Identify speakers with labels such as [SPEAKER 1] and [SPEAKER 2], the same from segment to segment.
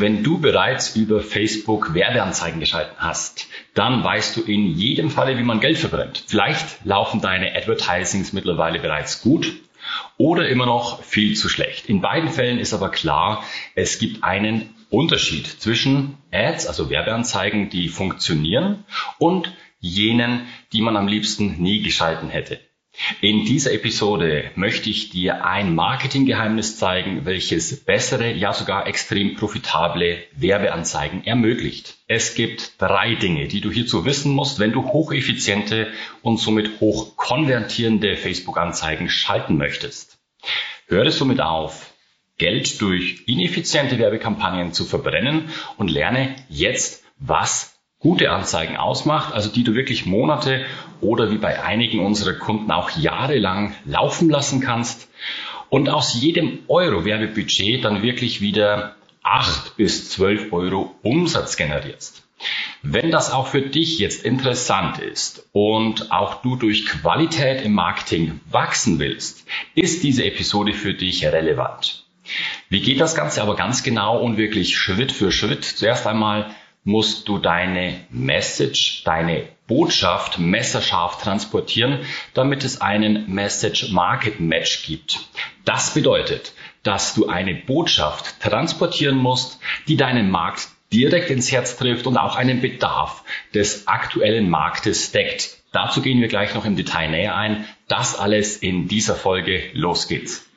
[SPEAKER 1] Wenn du bereits über Facebook Werbeanzeigen geschalten hast, dann weißt du in jedem Falle, wie man Geld verbrennt. Vielleicht laufen deine Advertisings mittlerweile bereits gut oder immer noch viel zu schlecht. In beiden Fällen ist aber klar, es gibt einen Unterschied zwischen Ads, also Werbeanzeigen, die funktionieren und jenen, die man am liebsten nie geschalten hätte. In dieser Episode möchte ich dir ein Marketinggeheimnis zeigen, welches bessere, ja sogar extrem profitable Werbeanzeigen ermöglicht. Es gibt drei Dinge, die du hierzu wissen musst, wenn du hocheffiziente und somit hoch konvertierende Facebook-Anzeigen schalten möchtest. Höre somit auf, Geld durch ineffiziente Werbekampagnen zu verbrennen und lerne jetzt, was gute Anzeigen ausmacht, also die du wirklich Monate oder wie bei einigen unserer Kunden auch jahrelang laufen lassen kannst und aus jedem Euro Werbebudget dann wirklich wieder acht bis zwölf Euro Umsatz generierst. Wenn das auch für dich jetzt interessant ist und auch du durch Qualität im Marketing wachsen willst, ist diese Episode für dich relevant. Wie geht das Ganze aber ganz genau und wirklich Schritt für Schritt? Zuerst einmal musst du deine Message, deine Botschaft messerscharf transportieren, damit es einen Message Market Match gibt. Das bedeutet, dass du eine Botschaft transportieren musst, die deinen Markt direkt ins Herz trifft und auch einen Bedarf des aktuellen Marktes deckt. Dazu gehen wir gleich noch im Detail näher ein. Das alles in dieser Folge. Los geht's.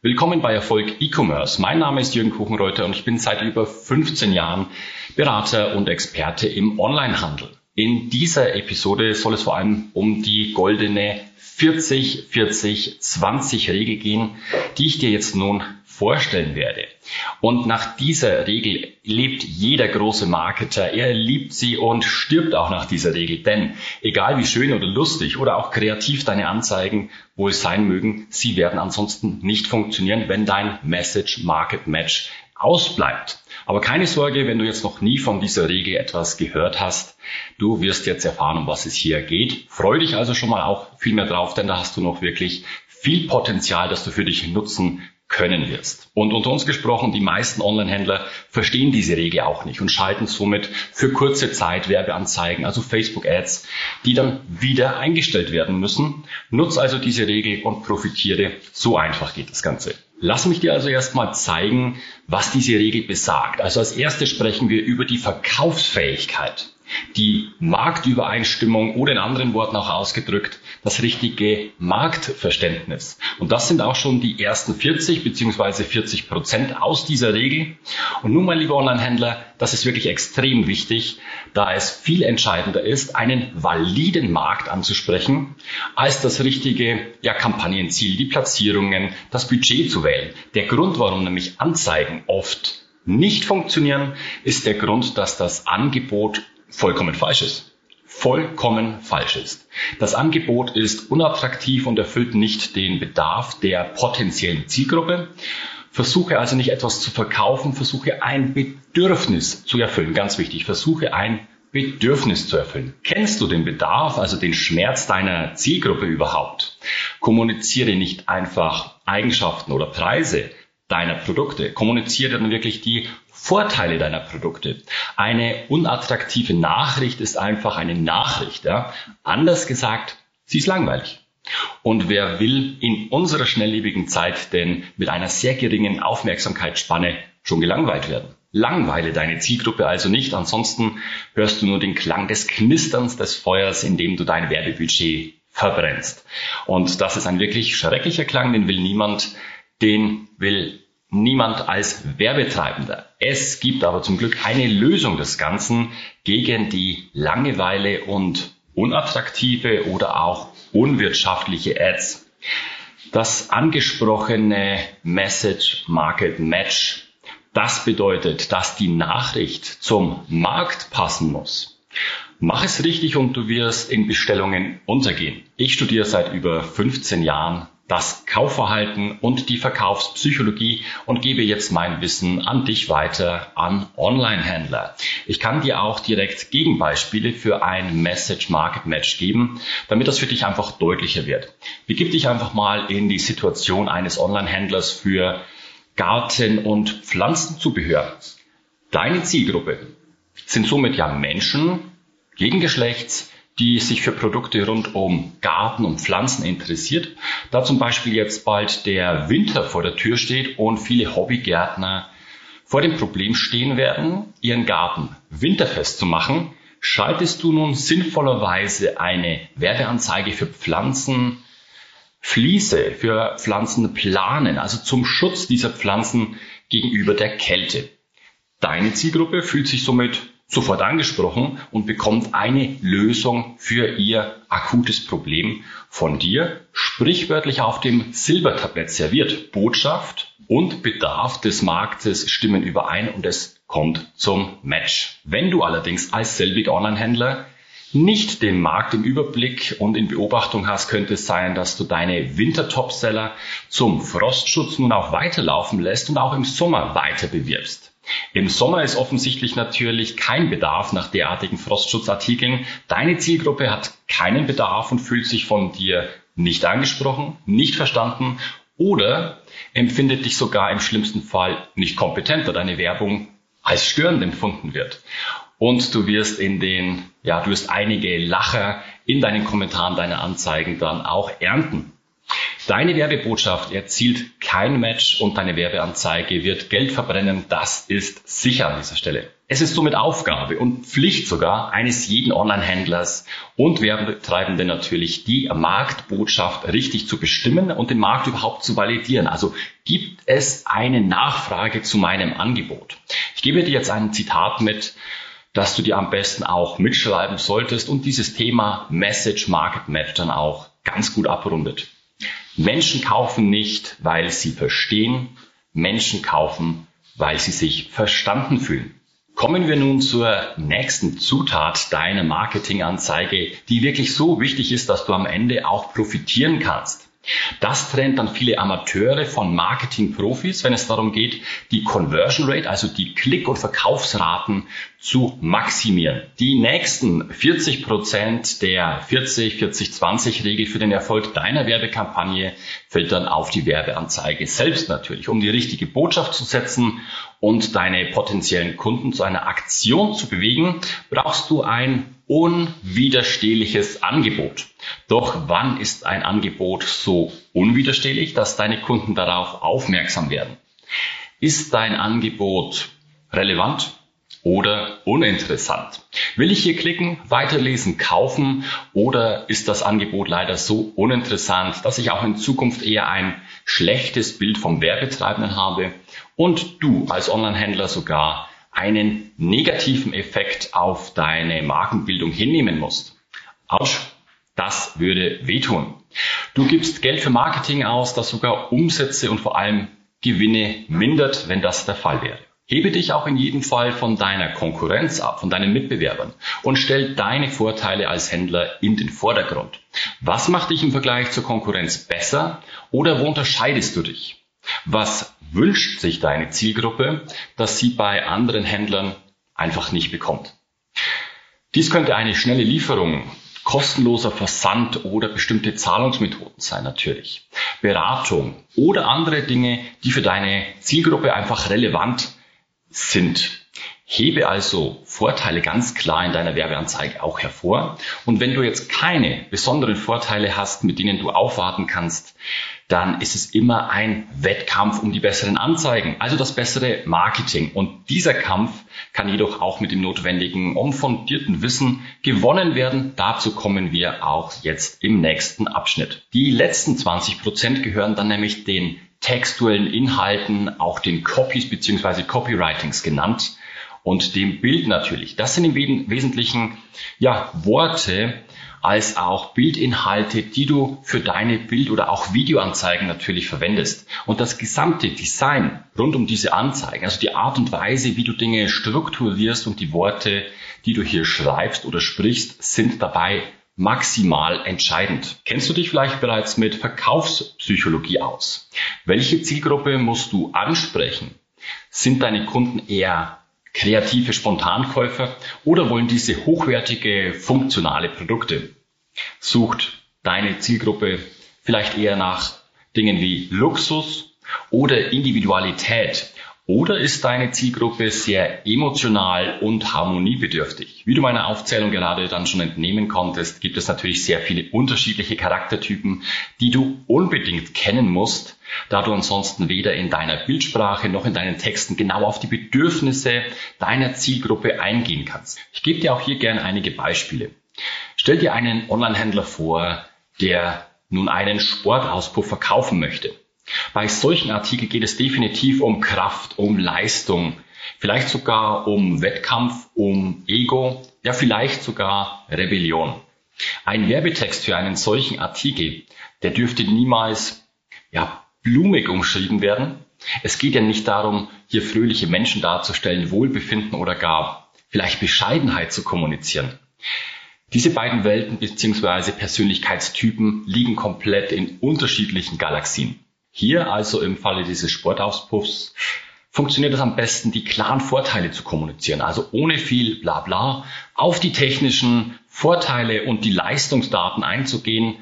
[SPEAKER 1] Willkommen bei Erfolg E-Commerce. Mein Name ist Jürgen Kuchenreuter und ich bin seit über 15 Jahren Berater und Experte im Onlinehandel. In dieser Episode soll es vor allem um die goldene 40-40-20 Regel gehen, die ich dir jetzt nun vorstellen werde. Und nach dieser Regel lebt jeder große Marketer. Er liebt sie und stirbt auch nach dieser Regel. Denn egal wie schön oder lustig oder auch kreativ deine Anzeigen wohl sein mögen, sie werden ansonsten nicht funktionieren, wenn dein Message Market Match ausbleibt. Aber keine Sorge, wenn du jetzt noch nie von dieser Regel etwas gehört hast. Du wirst jetzt erfahren, um was es hier geht. Freu dich also schon mal auch viel mehr drauf, denn da hast du noch wirklich viel Potenzial, das du für dich nutzen können wirst. Und unter uns gesprochen, die meisten Online-Händler verstehen diese Regel auch nicht und schalten somit für kurze Zeit Werbeanzeigen, also Facebook-Ads, die dann wieder eingestellt werden müssen. Nutz also diese Regel und profitiere. So einfach geht das Ganze. Lass mich dir also erstmal zeigen, was diese Regel besagt. Also als erstes sprechen wir über die Verkaufsfähigkeit die Marktübereinstimmung oder in anderen Worten auch ausgedrückt das richtige Marktverständnis. Und das sind auch schon die ersten 40 beziehungsweise 40 Prozent aus dieser Regel. Und nun, mein lieber Online-Händler, das ist wirklich extrem wichtig, da es viel entscheidender ist, einen validen Markt anzusprechen, als das richtige ja, Kampagnenziel, die Platzierungen, das Budget zu wählen. Der Grund, warum nämlich Anzeigen oft nicht funktionieren, ist der Grund, dass das Angebot vollkommen falsch ist. Vollkommen falsch ist. Das Angebot ist unattraktiv und erfüllt nicht den Bedarf der potenziellen Zielgruppe. Versuche also nicht etwas zu verkaufen, versuche ein Bedürfnis zu erfüllen. Ganz wichtig, versuche ein Bedürfnis zu erfüllen. Kennst du den Bedarf, also den Schmerz deiner Zielgruppe überhaupt? Kommuniziere nicht einfach Eigenschaften oder Preise deiner Produkte. Kommuniziere dann wirklich die Vorteile deiner Produkte. Eine unattraktive Nachricht ist einfach eine Nachricht. Ja? Anders gesagt, sie ist langweilig. Und wer will in unserer schnelllebigen Zeit denn mit einer sehr geringen Aufmerksamkeitsspanne schon gelangweilt werden? Langweile deine Zielgruppe also nicht, ansonsten hörst du nur den Klang des Knisterns des Feuers, indem du dein Werbebudget verbrennst. Und das ist ein wirklich schrecklicher Klang, den will niemand, den will niemand als Werbetreibender. Es gibt aber zum Glück eine Lösung des Ganzen gegen die Langeweile und unattraktive oder auch unwirtschaftliche Ads. Das angesprochene Message Market Match, das bedeutet, dass die Nachricht zum Markt passen muss. Mach es richtig und du wirst in Bestellungen untergehen. Ich studiere seit über 15 Jahren das Kaufverhalten und die Verkaufspsychologie und gebe jetzt mein Wissen an dich weiter, an Online-Händler. Ich kann dir auch direkt Gegenbeispiele für ein Message Market Match geben, damit das für dich einfach deutlicher wird. Begib dich einfach mal in die Situation eines Online-Händlers für Garten- und Pflanzenzubehör. Deine Zielgruppe sind somit ja Menschen Gegengeschlechts, die sich für Produkte rund um Garten und Pflanzen interessiert. Da zum Beispiel jetzt bald der Winter vor der Tür steht und viele Hobbygärtner vor dem Problem stehen werden, ihren Garten winterfest zu machen, schaltest du nun sinnvollerweise eine Werbeanzeige für Pflanzen, Fliese, für Pflanzenplanen, also zum Schutz dieser Pflanzen gegenüber der Kälte. Deine Zielgruppe fühlt sich somit sofort angesprochen und bekommt eine Lösung für ihr akutes Problem von dir, sprichwörtlich auf dem Silbertablett serviert. Botschaft und Bedarf des Marktes stimmen überein und es kommt zum Match. Wenn du allerdings als selbig Online-Händler nicht den Markt im Überblick und in Beobachtung hast, könnte es sein, dass du deine Winter-Topseller zum Frostschutz nun auch weiterlaufen lässt und auch im Sommer weiter bewirbst. Im Sommer ist offensichtlich natürlich kein Bedarf nach derartigen Frostschutzartikeln. Deine Zielgruppe hat keinen Bedarf und fühlt sich von dir nicht angesprochen, nicht verstanden oder empfindet dich sogar im schlimmsten Fall nicht kompetent, da deine Werbung als störend empfunden wird. Und du wirst in den, ja, du wirst einige Lacher in deinen Kommentaren deiner Anzeigen dann auch ernten. Deine Werbebotschaft erzielt kein Match und deine Werbeanzeige wird Geld verbrennen. Das ist sicher an dieser Stelle. Es ist somit Aufgabe und Pflicht sogar eines jeden Online-Händlers und Werbetreibenden natürlich, die Marktbotschaft richtig zu bestimmen und den Markt überhaupt zu validieren. Also gibt es eine Nachfrage zu meinem Angebot? Ich gebe dir jetzt ein Zitat mit, das du dir am besten auch mitschreiben solltest und dieses Thema Message Market Match dann auch ganz gut abrundet. Menschen kaufen nicht, weil sie verstehen. Menschen kaufen, weil sie sich verstanden fühlen. Kommen wir nun zur nächsten Zutat deiner Marketinganzeige, die wirklich so wichtig ist, dass du am Ende auch profitieren kannst. Das trennt dann viele Amateure von Marketing-Profis, wenn es darum geht, die Conversion Rate, also die Klick- und Verkaufsraten zu maximieren. Die nächsten 40 Prozent der 40-40-20-Regel für den Erfolg deiner Werbekampagne fällt dann auf die Werbeanzeige selbst natürlich. Um die richtige Botschaft zu setzen und deine potenziellen Kunden zu einer Aktion zu bewegen, brauchst du ein unwiderstehliches Angebot. Doch wann ist ein Angebot so unwiderstehlich, dass deine Kunden darauf aufmerksam werden? Ist dein Angebot relevant oder uninteressant? Will ich hier klicken, weiterlesen, kaufen oder ist das Angebot leider so uninteressant, dass ich auch in Zukunft eher ein schlechtes Bild vom Werbetreibenden habe und du als Onlinehändler sogar einen negativen Effekt auf deine Markenbildung hinnehmen musst. Autsch, das würde wehtun. Du gibst Geld für Marketing aus, das sogar Umsätze und vor allem Gewinne mindert, wenn das der Fall wäre. Hebe dich auch in jedem Fall von deiner Konkurrenz ab, von deinen Mitbewerbern und stell deine Vorteile als Händler in den Vordergrund. Was macht dich im Vergleich zur Konkurrenz besser oder wo unterscheidest du dich? Was wünscht sich deine Zielgruppe, dass sie bei anderen Händlern einfach nicht bekommt? Dies könnte eine schnelle Lieferung, kostenloser Versand oder bestimmte Zahlungsmethoden sein natürlich, Beratung oder andere Dinge, die für deine Zielgruppe einfach relevant sind. Hebe also Vorteile ganz klar in deiner Werbeanzeige auch hervor. Und wenn du jetzt keine besonderen Vorteile hast, mit denen du aufwarten kannst, dann ist es immer ein Wettkampf um die besseren Anzeigen, also das bessere Marketing. Und dieser Kampf kann jedoch auch mit dem notwendigen, umfundierten Wissen gewonnen werden. Dazu kommen wir auch jetzt im nächsten Abschnitt. Die letzten 20 Prozent gehören dann nämlich den textuellen Inhalten, auch den Copies bzw. Copywritings genannt und dem Bild natürlich. Das sind im Wesentlichen ja Worte, als auch Bildinhalte, die du für deine Bild- oder auch Videoanzeigen natürlich verwendest. Und das gesamte Design rund um diese Anzeigen, also die Art und Weise, wie du Dinge strukturierst und die Worte, die du hier schreibst oder sprichst, sind dabei maximal entscheidend. Kennst du dich vielleicht bereits mit Verkaufspsychologie aus? Welche Zielgruppe musst du ansprechen? Sind deine Kunden eher kreative Spontankäufer oder wollen diese hochwertige, funktionale Produkte? Sucht deine Zielgruppe vielleicht eher nach Dingen wie Luxus oder Individualität oder ist deine Zielgruppe sehr emotional und harmoniebedürftig? Wie du meiner Aufzählung gerade dann schon entnehmen konntest, gibt es natürlich sehr viele unterschiedliche Charaktertypen, die du unbedingt kennen musst, da du ansonsten weder in deiner Bildsprache noch in deinen Texten genau auf die Bedürfnisse deiner Zielgruppe eingehen kannst. Ich gebe dir auch hier gerne einige Beispiele. Stell dir einen Onlinehändler vor, der nun einen Sportauspuff verkaufen möchte. Bei solchen Artikeln geht es definitiv um Kraft, um Leistung, vielleicht sogar um Wettkampf, um Ego, ja vielleicht sogar Rebellion. Ein Werbetext für einen solchen Artikel, der dürfte niemals ja, blumig umschrieben werden. Es geht ja nicht darum, hier fröhliche Menschen darzustellen, Wohlbefinden oder gar vielleicht Bescheidenheit zu kommunizieren. Diese beiden Welten bzw. Persönlichkeitstypen liegen komplett in unterschiedlichen Galaxien. Hier also im Falle dieses Sportauspuffs funktioniert es am besten, die klaren Vorteile zu kommunizieren. Also ohne viel Blabla auf die technischen Vorteile und die Leistungsdaten einzugehen.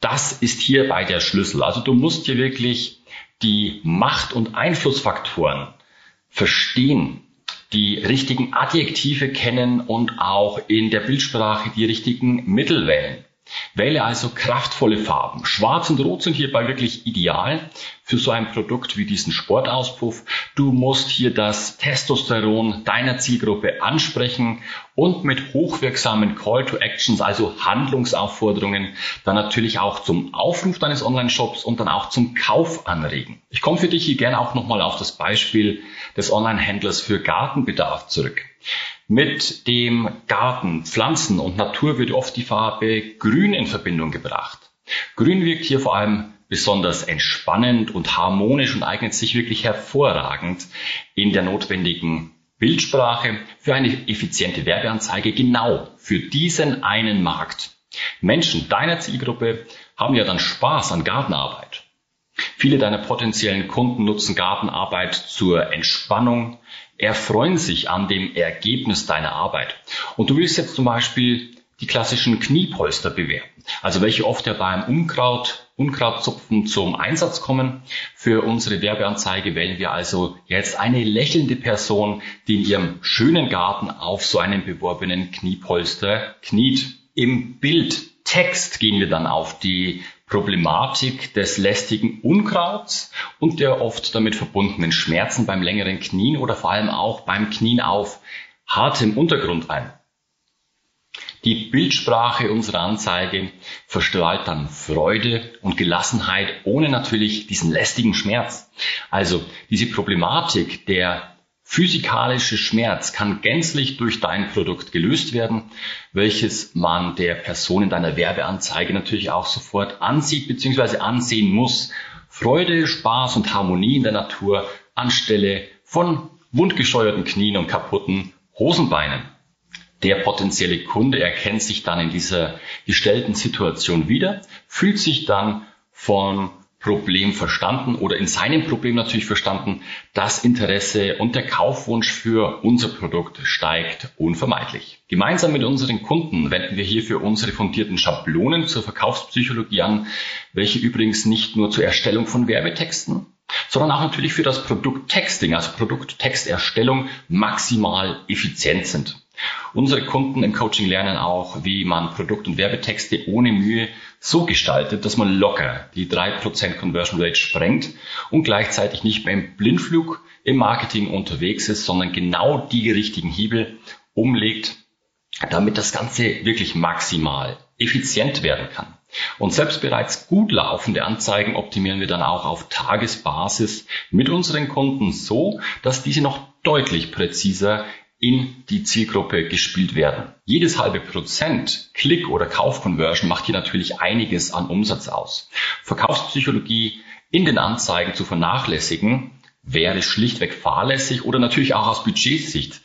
[SPEAKER 1] Das ist hierbei der Schlüssel. Also du musst hier wirklich die Macht- und Einflussfaktoren verstehen, die richtigen Adjektive kennen und auch in der Bildsprache die richtigen Mittel wählen. Wähle also kraftvolle Farben. Schwarz und Rot sind hierbei wirklich ideal für so ein Produkt wie diesen Sportauspuff. Du musst hier das Testosteron deiner Zielgruppe ansprechen und mit hochwirksamen Call to Actions, also Handlungsaufforderungen, dann natürlich auch zum Aufruf deines Online-Shops und dann auch zum Kauf anregen. Ich komme für dich hier gerne auch nochmal auf das Beispiel des Online-Händlers für Gartenbedarf zurück. Mit dem Garten, Pflanzen und Natur wird oft die Farbe Grün in Verbindung gebracht. Grün wirkt hier vor allem besonders entspannend und harmonisch und eignet sich wirklich hervorragend in der notwendigen Bildsprache für eine effiziente Werbeanzeige genau für diesen einen Markt. Menschen deiner Zielgruppe haben ja dann Spaß an Gartenarbeit. Viele deiner potenziellen Kunden nutzen Gartenarbeit zur Entspannung, erfreuen sich an dem Ergebnis deiner Arbeit. Und du willst jetzt zum Beispiel die klassischen Kniepolster bewerten, also welche oft ja beim Unkraut, Unkrautzupfen zum Einsatz kommen. Für unsere Werbeanzeige wählen wir also jetzt eine lächelnde Person, die in ihrem schönen Garten auf so einem beworbenen Kniepolster kniet. Im Bildtext gehen wir dann auf die Problematik des lästigen Unkrauts und der oft damit verbundenen Schmerzen beim längeren Knien oder vor allem auch beim Knien auf hartem Untergrund ein. Die Bildsprache unserer Anzeige verstrahlt dann Freude und Gelassenheit, ohne natürlich diesen lästigen Schmerz. Also diese Problematik der Physikalische Schmerz kann gänzlich durch dein Produkt gelöst werden, welches man der Person in deiner Werbeanzeige natürlich auch sofort ansieht bzw. ansehen muss. Freude, Spaß und Harmonie in der Natur anstelle von wundgescheuerten Knien und kaputten Hosenbeinen. Der potenzielle Kunde erkennt sich dann in dieser gestellten Situation wieder, fühlt sich dann von Problem verstanden oder in seinem Problem natürlich verstanden, das Interesse und der Kaufwunsch für unser Produkt steigt unvermeidlich. Gemeinsam mit unseren Kunden wenden wir hierfür unsere fundierten Schablonen zur Verkaufspsychologie an, welche übrigens nicht nur zur Erstellung von Werbetexten, sondern auch natürlich für das Produkttexting, also Produkttexterstellung maximal effizient sind. Unsere Kunden im Coaching lernen auch, wie man Produkt- und Werbetexte ohne Mühe so gestaltet, dass man locker die 3% Conversion Rate sprengt und gleichzeitig nicht mehr im Blindflug im Marketing unterwegs ist, sondern genau die richtigen Hebel umlegt, damit das Ganze wirklich maximal effizient werden kann. Und selbst bereits gut laufende Anzeigen optimieren wir dann auch auf Tagesbasis mit unseren Kunden so, dass diese noch deutlich präziser in die Zielgruppe gespielt werden. Jedes halbe Prozent Klick- oder Kaufconversion macht hier natürlich einiges an Umsatz aus. Verkaufspsychologie in den Anzeigen zu vernachlässigen wäre schlichtweg fahrlässig oder natürlich auch aus Budgetsicht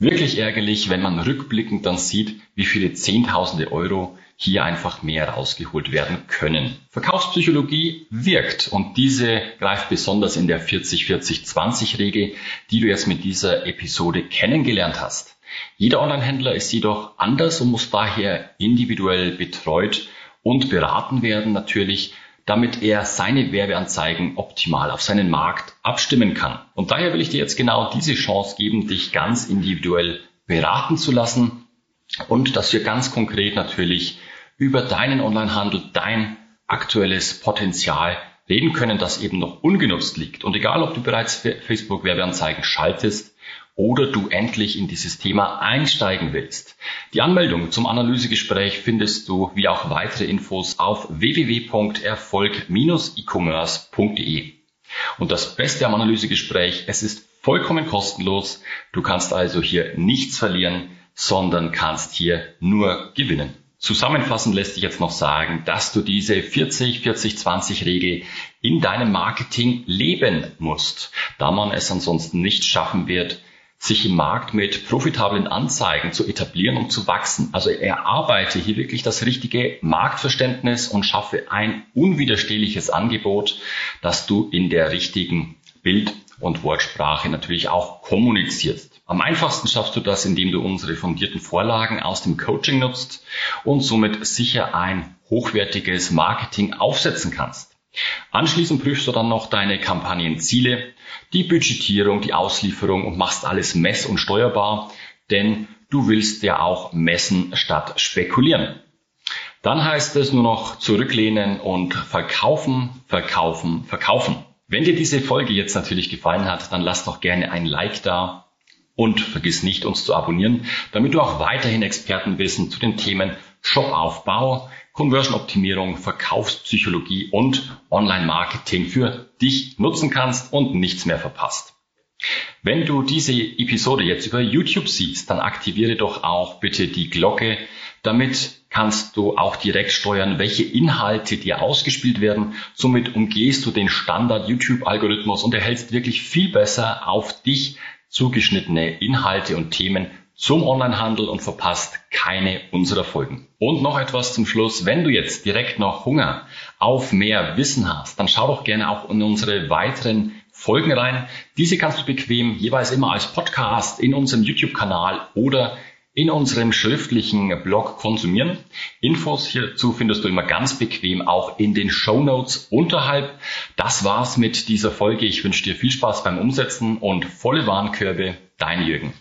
[SPEAKER 1] wirklich ärgerlich, wenn man rückblickend dann sieht, wie viele Zehntausende Euro hier einfach mehr rausgeholt werden können. Verkaufspsychologie wirkt und diese greift besonders in der 40-40-20-Regel, die du jetzt mit dieser Episode kennengelernt hast. Jeder Online-Händler ist jedoch anders und muss daher individuell betreut und beraten werden natürlich, damit er seine Werbeanzeigen optimal auf seinen Markt abstimmen kann. Und daher will ich dir jetzt genau diese Chance geben, dich ganz individuell beraten zu lassen und dass wir ganz konkret natürlich über deinen Onlinehandel, dein aktuelles Potenzial reden können, das eben noch ungenutzt liegt. Und egal, ob du bereits Facebook Werbeanzeigen schaltest oder du endlich in dieses Thema einsteigen willst. Die Anmeldung zum Analysegespräch findest du wie auch weitere Infos auf www.erfolg-e-commerce.de. Und das Beste am Analysegespräch, es ist vollkommen kostenlos. Du kannst also hier nichts verlieren, sondern kannst hier nur gewinnen. Zusammenfassend lässt sich jetzt noch sagen, dass du diese 40-40-20-Regel in deinem Marketing leben musst, da man es ansonsten nicht schaffen wird, sich im Markt mit profitablen Anzeigen zu etablieren und zu wachsen. Also erarbeite hier wirklich das richtige Marktverständnis und schaffe ein unwiderstehliches Angebot, das du in der richtigen Bild- und Wortsprache natürlich auch kommunizierst. Am einfachsten schaffst du das, indem du unsere fundierten Vorlagen aus dem Coaching nutzt und somit sicher ein hochwertiges Marketing aufsetzen kannst. Anschließend prüfst du dann noch deine Kampagnenziele, die Budgetierung, die Auslieferung und machst alles mess- und steuerbar, denn du willst ja auch messen statt spekulieren. Dann heißt es nur noch zurücklehnen und verkaufen, verkaufen, verkaufen. Wenn dir diese Folge jetzt natürlich gefallen hat, dann lass doch gerne ein Like da und vergiss nicht, uns zu abonnieren, damit du auch weiterhin Expertenwissen zu den Themen Shopaufbau, Conversion-Optimierung, Verkaufspsychologie und Online-Marketing für dich nutzen kannst und nichts mehr verpasst. Wenn du diese Episode jetzt über YouTube siehst, dann aktiviere doch auch bitte die Glocke. Damit kannst du auch direkt steuern, welche Inhalte dir ausgespielt werden. Somit umgehst du den Standard YouTube-Algorithmus und erhältst wirklich viel besser auf dich zugeschnittene Inhalte und Themen zum Onlinehandel und verpasst keine unserer Folgen. Und noch etwas zum Schluss. Wenn du jetzt direkt noch Hunger auf mehr Wissen hast, dann schau doch gerne auch in unsere weiteren Folgen rein. Diese kannst du bequem jeweils immer als Podcast in unserem YouTube-Kanal oder in unserem schriftlichen Blog konsumieren. Infos hierzu findest du immer ganz bequem auch in den Show Notes unterhalb. Das war's mit dieser Folge. Ich wünsche dir viel Spaß beim Umsetzen und volle Warenkörbe. Dein Jürgen.